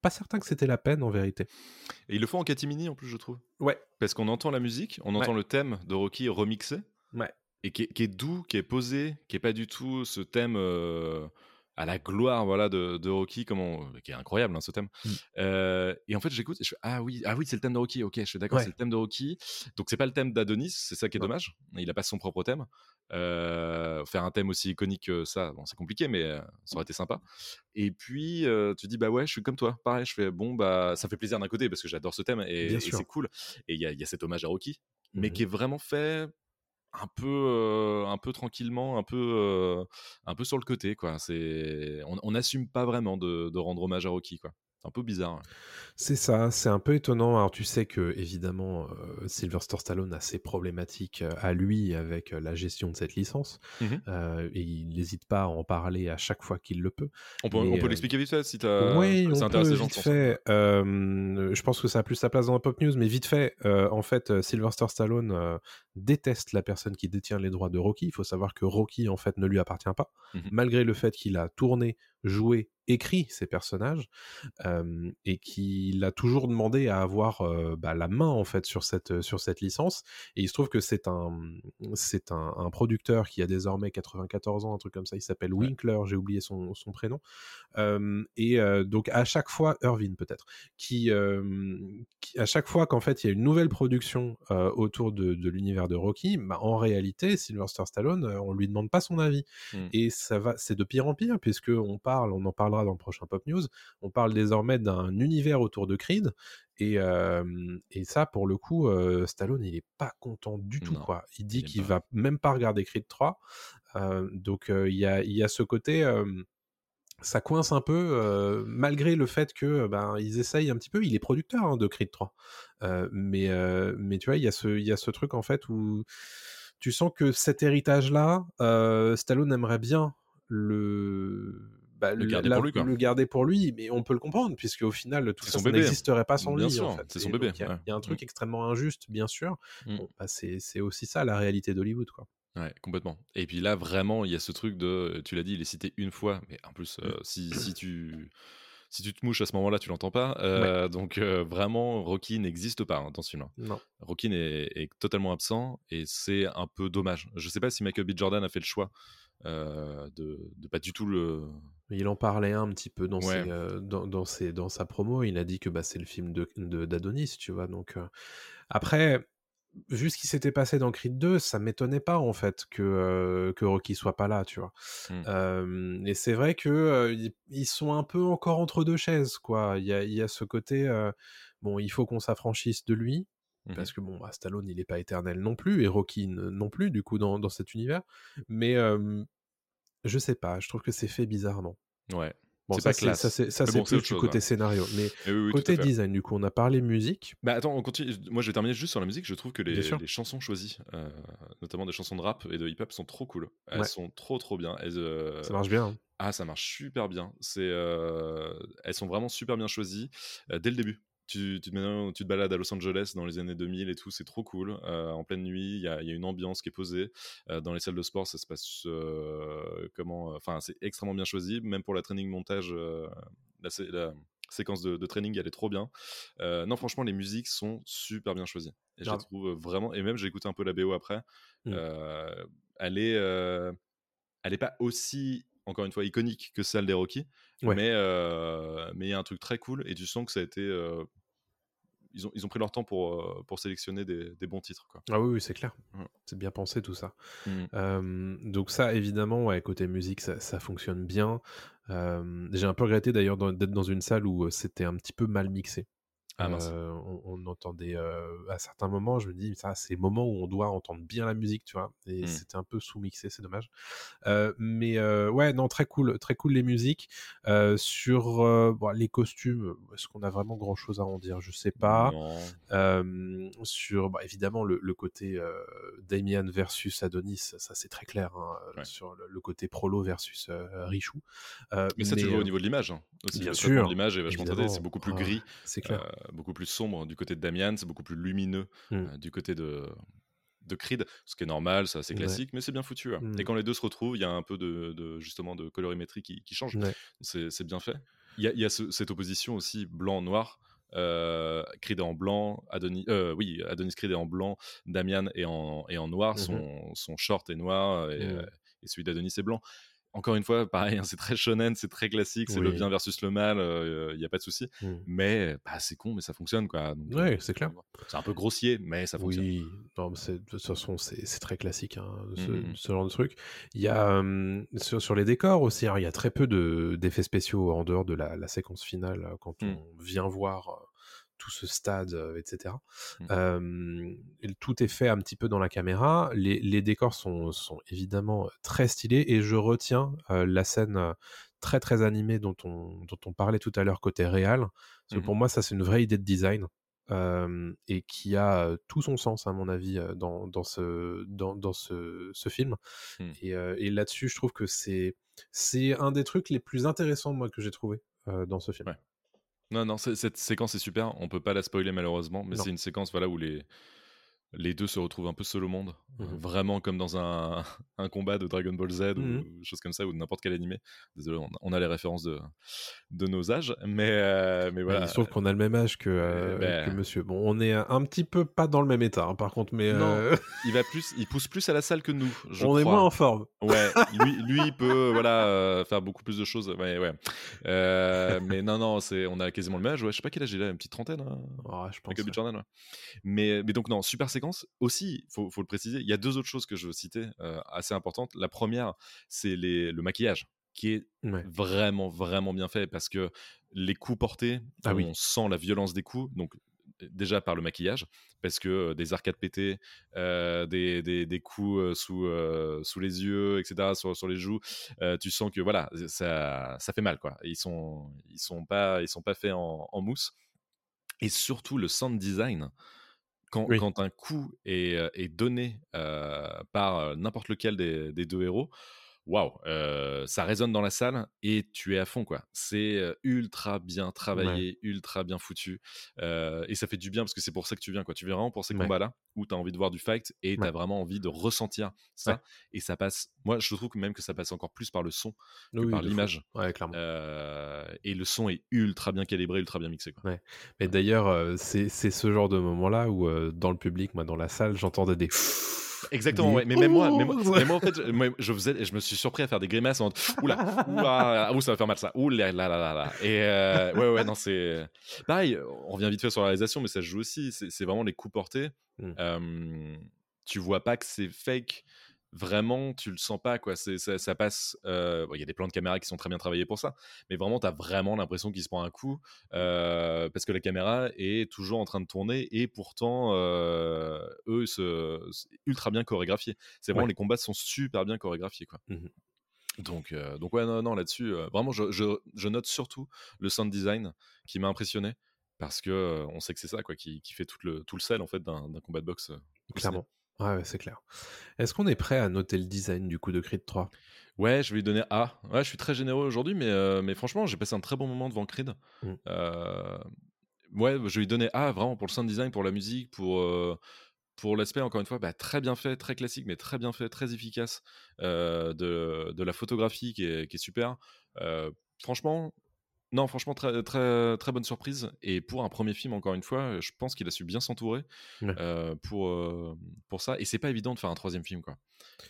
B: Pas certain que c'était la peine en vérité.
A: Et ils le font en catimini en plus, je trouve.
B: Ouais.
A: Parce qu'on entend la musique, on entend le thème de Rocky remixé.
B: Ouais.
A: Et qui est, qui est doux, qui est posé, qui est pas du tout ce thème euh, à la gloire voilà, de, de Rocky, comme on- qui est incroyable hein, ce thème.
B: Mm.
A: Euh, et en fait, j'écoute et je fais Ah oui, ah oui c'est le thème de Rocky, ok, je suis d'accord,
B: Ouais.
A: c'est le thème de Rocky. Donc c'est pas le thème d'Adonis, c'est ça qui est
B: Non.
A: dommage. Il a pas son propre thème. Euh, faire un thème aussi iconique que ça, bon, c'est compliqué, mais euh, ça aurait été sympa. Et puis euh, tu dis Bah ouais, je suis comme toi, pareil, je fais Bon, bah ça fait plaisir d'un côté parce que j'adore ce thème et, c'est cool. Et il y a, y a cet hommage à Rocky, mais
B: Mhm.
A: qui est vraiment fait un peu un peu tranquillement un peu un peu sur le côté quoi. On n'assume pas vraiment de, de rendre hommage à Rocky quoi un peu bizarre ouais.
B: C'est ça, c'est un peu étonnant. Alors tu sais que évidemment euh, Sylvester Stallone a ses problématiques euh, à lui avec euh, la gestion de cette licence
A: Mhm.
B: Euh, et il n'hésite pas à en parler à chaque fois qu'il le peut.
A: on peut,
B: Mais,
A: on peut l'expliquer vite fait si t'as
B: oui,
A: ça
B: on
A: intéresse
B: peut
A: les gens de
B: vite fait. je pense que ça a plus sa place dans la pop news, mais vite fait. en fait, Sylvester Stallone déteste la personne qui détient les droits de Rocky. Il faut savoir que Rocky en fait ne lui appartient pas,
A: Mhm.
B: malgré le fait qu'il a tourné, joué, écrit ses personnages euh, et qu'il a toujours demandé à avoir euh, bah, la main en fait sur cette sur cette licence. Et il se trouve que c'est un c'est un, un producteur qui a désormais 94 ans, un truc comme ça. Il s'appelle
A: Ouais.
B: Winkler, j'ai oublié son, son prénom. Euh, et donc à chaque fois, Irvine peut-être, qui, qui- à chaque fois qu'en fait il y a une nouvelle production autour de, de l'univers de Rocky, bah, en réalité Sylvester Stallone, on lui demande pas son avis.
A: Mm.
B: Et ça va, c'est de pire en pire puisque on parle, on en parlera dans le prochain Pop News, on parle désormais d'un univers autour de Creed. Et, euh, et ça, pour le coup, euh, Stallone, il est pas content du tout,
A: Non,
B: quoi. Il dit qu'il va même pas regarder Creed 3. Euh, donc, il y, a, il y a ce côté, ça coince un peu, euh, malgré le fait que ben, ils essayent un petit peu. Il est producteur hein, de Creed 3. Euh, mais, euh, mais tu vois, il y, a ce- il y a ce truc, en fait, où tu sens que cet héritage-là, euh, Stallone aimerait bien le... bah,
A: Le garder pour lui, quoi.
B: le garder pour lui, mais on peut le comprendre, puisque au final, tout ça,
A: bébé.
B: n'existerait pas sans
A: Bien
B: lui.
A: sûr,
B: en fait.
A: c'est son bébé,
B: Il y, a-
A: ouais.
B: il y a un truc
A: Mm.
B: extrêmement injuste, bien sûr.
A: Mm.
B: Bon, bah, c'est aussi ça la réalité d'Hollywood, quoi.
A: Ouais, complètement. Et puis là, vraiment, il y a ce truc de, tu l'as dit, il est cité une fois, mais en plus, euh, si, si tu si tu te mouches à ce moment-là, tu l'entends pas. Euh, Donc euh, vraiment, Rocky n'existe pas hein, dans ce film.
B: Non.
A: Rocky est, est totalement absent et c'est un peu dommage. Je sais pas si Michael B. Jordan a fait le choix euh, de, de pas du tout le.
B: Il en parlait un petit peu dans,
A: Ouais.
B: ses, euh, dans, dans, ses- dans sa promo. Il a dit que bah, c'est le film de, de- d'Adonis, tu vois. Donc, euh, après, vu ce qui s'était passé dans Creed 2, ça m'étonnait pas en fait que, euh, que Rocky soit pas là, tu vois.
A: Mm.
B: Euh, et c'est vrai que euh, ils- ils sont un peu encore entre deux chaises, quoi. Il y a, y a ce côté, euh, bon, il faut qu'on s'affranchisse de lui.
A: Mhm.
B: Parce que bon, bah, Stallone, il n'est pas éternel non plus, et Rocky non plus, du coup, dans, dans cet univers. Mais euh, je sais pas, je trouve que c'est fait bizarrement.
A: Ouais.
B: Bon,
A: C'est
B: ça,
A: pas
B: c'est,
A: classe.
B: ça, c'est, ça,
A: Mais
B: c'est
A: bon,
B: plus du
A: chose,
B: côté
A: ouais.
B: scénario. Mais
A: oui, oui,
B: côté design, du coup, on a parlé musique.
A: Bah attends, on continue. Moi, je vais terminer juste sur la musique. Je trouve que les, les chansons choisies, euh, notamment des chansons de rap et de hip-hop, sont trop cool. Elles
B: Ouais.
A: sont trop trop bien. Elles, euh,
B: Ça marche bien. hein.
A: Ah, ça marche super bien. C'est, euh, elles sont vraiment super bien choisies euh, dès le début. Tu, tu, te mets- tu te balades à Los Angeles dans les années 2000 et tout, c'est trop cool. Euh, en pleine nuit, il y y a une ambiance qui est posée. Euh, dans les salles de sport, ça se passe euh, comment Enfin, c'est extrêmement bien choisi. Même pour la training montage, la, sé- la séquence de, de training, elle est trop bien. Non, franchement, les musiques sont super bien choisies. Et je les trouve vraiment. Et même, j'ai écouté un peu la BO après.
B: Mm.
A: Euh, elle est, elle est pas aussi, encore une fois, iconique que celle des Rocky.
B: Ouais.
A: Mais euh, mais il y a un truc très cool et tu sens que ça a été. euh, ils, ont, ils ont pris leur temps pour, euh, pour sélectionner des, des bons titres. Quoi.
B: Ah oui, oui, c'est clair. C'est bien pensé tout ça.
A: Mm.
B: Euh, donc ça, évidemment, ouais, côté musique, ça, ça fonctionne bien. Euh, j'ai un peu regretté d'ailleurs d'être dans une salle où c'était un petit peu mal mixé.
A: Ah.
B: Euh, on, on entendait euh, à certains moments, je me dis, ça, c'est le moment où on doit entendre bien la musique, tu vois. Et
A: Mm.
B: c'était un peu sous-mixé, c'est dommage. Euh, mais ouais, non, très cool, très cool les musiques. Sur bon, les costumes, est-ce qu'on a vraiment grand-chose à en dire? Je sais pas. Sur bah, évidemment le, le côté Damien versus Adonis, ça c'est très clair. hein,
A: Ouais.
B: Sur le, le côté Prolo versus Richou.
A: Mais ça, tu le vois au niveau de l'image. hein, aussi.
B: bien sûr,
A: l'image est vachement. C'est beaucoup plus
B: Ah,
A: gris,
B: c'est clair.
A: Beaucoup plus sombre du côté de Damian, c'est beaucoup plus lumineux
B: Mm.
A: euh, du côté de, de Creed, ce qui est normal, c'est assez
B: Ouais.
A: classique, mais c'est bien foutu.
B: Mm.
A: Et quand les deux se retrouvent, il y a un peu de, de- justement de colorimétrie qui, qui change.
B: Ouais.
A: C'est bien fait. Il y a, il y a ce- cette opposition aussi blanc-noir. Euh, Creed est en blanc, Adonis, euh, oui, Adonis Creed est en blanc, Damian est en, est en noir,
B: Mhm.
A: son, son short est noir et,
B: Mhm.
A: euh, et celui d'Adonis est blanc. Encore une fois, pareil, hein, c'est très shonen, c'est très classique, c'est le bien versus le mal, il n'y a pas de souci.
B: Mm.
A: Mais bah, c'est con, mais ça fonctionne quoi. Donc,
B: Ouais,
A: euh,
B: c'est clair.
A: C'est un peu grossier, mais ça fonctionne.
B: Oui, non, mais de toute façon, c'est très classique, hein, ce,
A: Mhm.
B: ce genre de truc. Il y a sur, sur les décors aussi, alors, il y a très peu de- d'effets spéciaux en dehors de la, la séquence finale euh, quand
A: Mm.
B: on vient voir euh, tout ce stade, etc.
A: Mm.
B: Euh, et tout est fait un petit peu dans la caméra. Les, les décors sont, sont évidemment très stylés et je retiens la scène très très animée dont on, dont on parlait tout à l'heure côté réel. Parce que
A: Mhm.
B: pour moi, ça c'est une vraie idée de design euh, et qui a tout son sens à mon avis dans, dans ce, dans, dans ce, ce film.
A: Mm.
B: Et, euh, et là-dessus, je trouve que c'est c'est un des trucs les plus intéressants moi que j'ai trouvé euh, dans ce film.
A: Ouais. Non, non, cette séquence est super. On peut pas la spoiler malheureusement, mais c'est une séquence voilà où les les deux se retrouvent un peu seuls au monde, euh,
B: Mhm.
A: vraiment comme dans un, un combat de Dragon Ball Z
B: Mhm.
A: ou chose comme ça ou de n'importe quel animé. Désolé, on, on a les références de de nos âges, mais euh, mais voilà.
B: Il se trouve qu'on a le même âge que, euh,
A: ben-
B: que monsieur. Bon, on est un petit peu pas dans le même état, hein, par contre, mais
A: Non,
B: euh,
A: Il va plus, il pousse plus à la salle que nous. Je
B: on est moins en forme.
A: Ouais, lui, lui il peut voilà faire beaucoup plus de choses. Ouais, ouais. Mais non, non, c'est, on a quasiment le même âge. Ouais, je sais pas quel âge il a, une petite trentaine. Hein,
B: Ah, je pense.
A: Ouais. Mais, mais donc non, super Aussi, faut, faut le préciser, il y a deux autres choses que je veux citer euh, assez importantes. La première, c'est le maquillage qui est
B: Ouais.
A: vraiment vraiment bien fait parce que les coups portés,
B: Ah
A: on
B: oui.
A: sent la violence des coups. Donc déjà par le maquillage, parce que euh, des arcades pétées, euh, des, des, des coups euh, sous, sous les yeux, etc., sur, sur les joues, tu sens que voilà, ça, ça fait mal quoi. Ils sont, ils sont pas, ils sont pas faits en, en mousse. Et surtout le sound design. Quand,
B: Oui.
A: quand un coup est, euh, est donné euh, par euh, n'importe lequel des, des deux héros, waouh, ça résonne dans la salle et tu es à fond quoi. C'est ultra bien travaillé, ultra bien foutu euh, et ça fait du bien parce que c'est pour ça que tu viens quoi. Tu viens vraiment pour ces
B: Ouais.
A: combats là où tu as envie de voir du fight et tu as
B: Ouais.
A: vraiment envie de ressentir ça
B: Ouais.
A: et ça passe. Moi je trouve que même que ça passe encore plus par le son que
B: Oui,
A: par l'image
B: Ouais, clairement.
A: Euh, et le son est ultra bien calibré, ultra bien mixé quoi.
B: Mais d'ailleurs, c'est ce genre de moment-là où, dans le public, moi, dans la salle, j'entendais des.
A: Exactement, ouais. mais même moi, même moi, en fait, je, moi, je faisais, je me suis surpris à faire des grimaces en oula, oula, ouh, ça va faire mal ça, oula, là, là, là, là. Et euh, ouais, ouais, non, c'est pareil. On revient vite fait sur la réalisation, mais ça se joue aussi. C'est c'est vraiment les coups portés.
B: Mm.
A: Euh, tu vois pas que c'est fake. Vraiment, tu le sens pas, quoi. C'est, ça, ça passe. euh, bon, Il y a des plans de caméra qui sont très bien travaillés pour ça, mais vraiment, tu as vraiment l'impression qu'il se prend un coup euh, parce que la caméra est toujours en train de tourner et pourtant, euh, eux, se, ultra bien chorégraphiés. C'est vraiment
B: Ouais.
A: les combats sont super bien chorégraphiés, quoi.
B: Mhm.
A: Donc, euh, donc ouais, non, non, là-dessus, vraiment, je, je- je note surtout le sound design qui m'a impressionné parce que on sait que c'est ça, quoi, qui, qui fait tout le, tout le sel en fait d'un, combat de boxe.
B: Clairement. Ouais, ouais, c'est clair. Est-ce qu'on est prêt à noter le design du coup de Creed 3
A: Ouais, je vais lui donner A. Ouais, je suis très généreux aujourd'hui, mais, euh, mais franchement, j'ai passé un très bon moment devant Creed.
B: Mm.
A: Euh, ouais, je vais lui donner A vraiment pour le sound design, pour la musique, pour, euh, pour l'aspect, encore une fois, bah, très bien fait, très classique, mais très bien fait, très efficace de, de la photographie qui est, qui est super. Franchement, non, franchement, très, très, très bonne surprise. Et pour un premier film, encore une fois, je pense qu'il a su bien s'entourer
B: Ouais.
A: euh, pour, euh, pour ça. Et c'est pas évident de faire un troisième film, quoi.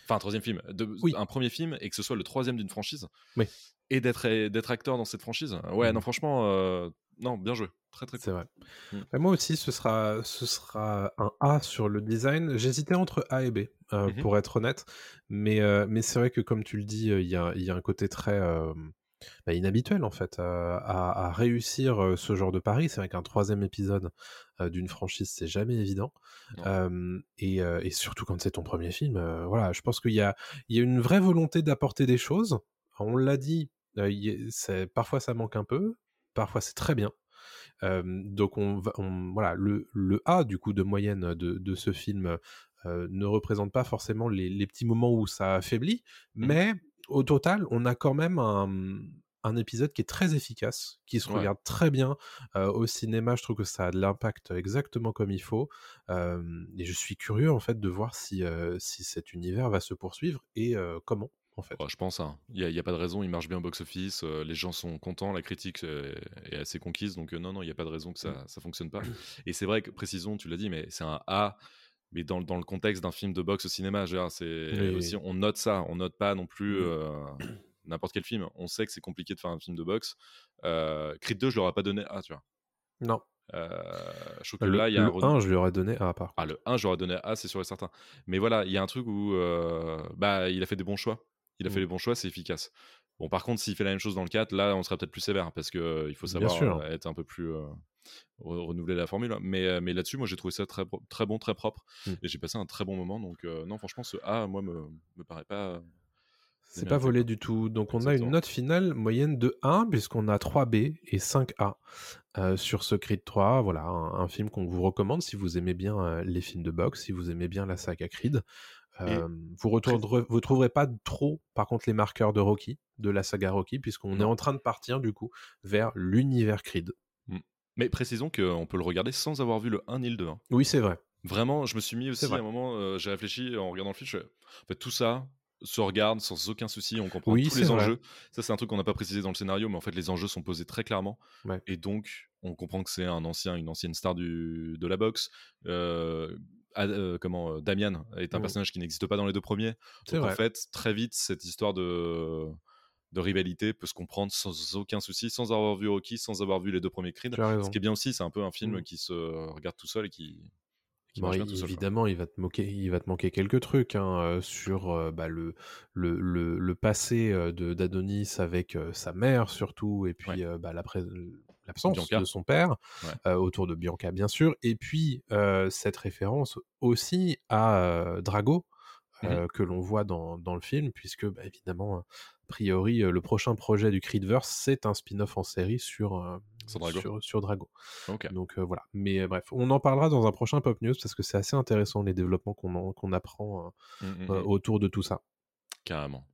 A: Enfin, un troisième film, de,
B: Oui.
A: un premier film et que ce soit le troisième d'une franchise.
B: Oui.
A: Et d'être, acteur dans cette franchise. Ouais,
B: Mhm.
A: non, franchement, euh, non, bien joué. Très, très
B: C'est
A: cool.
B: vrai.
A: Mm.
B: Mais moi aussi, ce sera, ce sera un A sur le design. J'hésitais entre A et B, euh,
A: Mhm.
B: pour être honnête. Mais, euh, mais c'est vrai que, comme tu le dis, euh, il y, a, il y a un côté très, euh, bah, inhabituel en fait à, à réussir ce genre de pari. C'est vrai qu'un troisième épisode d'une franchise, c'est jamais évident. Et, et, surtout quand c'est ton premier film, voilà, je pense qu'il y a, il y a une vraie volonté d'apporter des choses. On l'a dit, c'est, parfois ça manque un peu, parfois c'est très bien. donc on, voilà, le, le, A du coup de moyenne de, de ce film ne représente pas forcément les, les, petits moments où ça affaiblit, mmh mais au total, on a quand même un, un épisode qui est très efficace, qui se regarde très bien. au cinéma, je trouve que ça a de l'impact exactement comme il faut. et je suis curieux en fait de voir si, si cet univers va se poursuivre et comment. En fait.
A: je pense, hein. il n'y a, pas de raison, il marche bien au box-office, les gens sont contents, la critique est, assez conquise, donc non, non, il n'y a pas de raison que ça ne mmh. fonctionne pas. Et c'est vrai que, précisons, tu l'as dit, mais c'est un A, mais dans, dans le contexte d'un film de boxe au cinéma, c'est aussi, on note ça, on note pas non plus mmh n'importe quel film. On sait que c'est compliqué de faire un film de boxe. Euh, Creed 2, je leur ai pas donné A, tu vois.
B: Non.
A: Euh,
B: je le, là, il y a le un 1, je lui aurais donné A part.
A: Ah, le 1, j'aurais donné A, c'est sûr et certain. Mais voilà, il y a un truc où euh, bah, il a fait des bons choix. Il a fait mmh. les bons choix, c'est efficace. Bon, par contre, s'il fait la même chose dans le 4, là, on sera peut-être plus sévère parce qu'il euh, il faut savoir être un peu plus. renouveler la formule. Mais, mais là-dessus, moi, j'ai trouvé ça très, très bon, très propre. Mmh. Et j'ai passé un très bon moment. Donc, non, franchement, ce A, moi, me, me paraît pas
B: c'est pas volé du tout. Donc on a une note finale moyenne de 1 puisqu'on a 3B et 5A euh, sur ce Creed 3. Voilà, un, film qu'on vous recommande si vous aimez bien euh, les films de boxe, si vous aimez bien la saga Creed. Euh, vous ne vous trouverez pas trop, par contre, les marqueurs de Rocky, de la saga Rocky, puisqu'on est en train de partir du coup vers l'univers Creed.
A: Mmh. Mais précisons qu'on peut le regarder sans avoir vu le 1 ni le 2. Hein.
B: Oui, c'est vrai.
A: Vraiment, je me suis mis aussi à un moment, j'ai réfléchi en regardant le film, en fait, tout ça, se regarde sans aucun souci, on comprend tous les enjeux. Ça, c'est un truc qu'on n'a pas précisé dans le scénario, mais en fait, les enjeux sont posés très clairement. Et donc, on comprend que c'est un ancien, une ancienne star du, de la boxe. Euh, euh, comment euh, Damian est un mmh. personnage qui n'existe pas dans les deux premiers. Donc, en fait, très vite, cette histoire de de rivalité peut se comprendre sans aucun souci, sans avoir vu Rocky, sans avoir vu les deux premiers Creed. Ce qui est bien aussi, c'est un peu un film mmh. qui se regarde tout seul et qui,
B: évidemment, il va te moquer, il va te manquer quelques trucs hein, euh, sur euh, bah, le, le, le, passé de d'Adonis avec sa mère surtout, et puis bah, l'absence de son père autour de Bianca bien sûr, et puis cette référence aussi à Drago. Mmh que l'on voit dans, dans, le film, puisque bah, évidemment, a priori, le prochain projet du Creedverse, c'est un spin-off en série sur, sur Drago. Donc voilà. Mais bref, on en parlera dans un prochain Pop News parce que c'est assez intéressant les développements qu'on apprend mmh, mmh. autour de tout ça.
A: Carrément.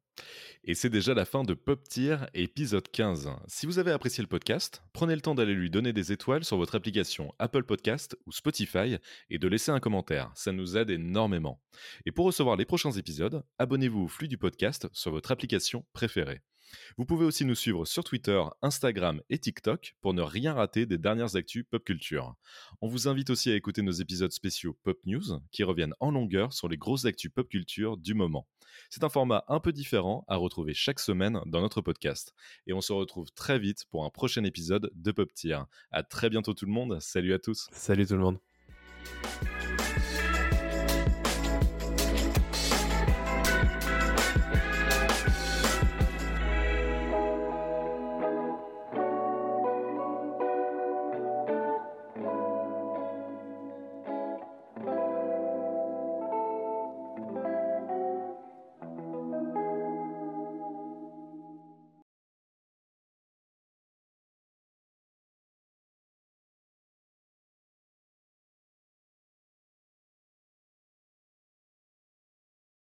A: Et c'est déjà la fin de Pop Tier, épisode 15. Si vous avez apprécié le podcast, prenez le temps d'aller lui donner des étoiles sur votre application Apple Podcast ou Spotify et de laisser un commentaire. Ça nous aide énormément. Et pour recevoir les prochains épisodes, abonnez-vous au flux du podcast sur votre application préférée. Vous pouvez aussi nous suivre sur Twitter, Instagram et TikTok pour ne rien rater des dernières actus pop culture. On vous invite aussi à écouter nos épisodes spéciaux Pop News qui reviennent en longueur sur les grosses actus pop culture du moment. C'est un format un peu différent à retrouver chaque semaine dans notre podcast. Et on se retrouve très vite pour un prochain épisode de Pop Tier. À très bientôt tout le monde. Salut à tous.
B: Salut tout le monde.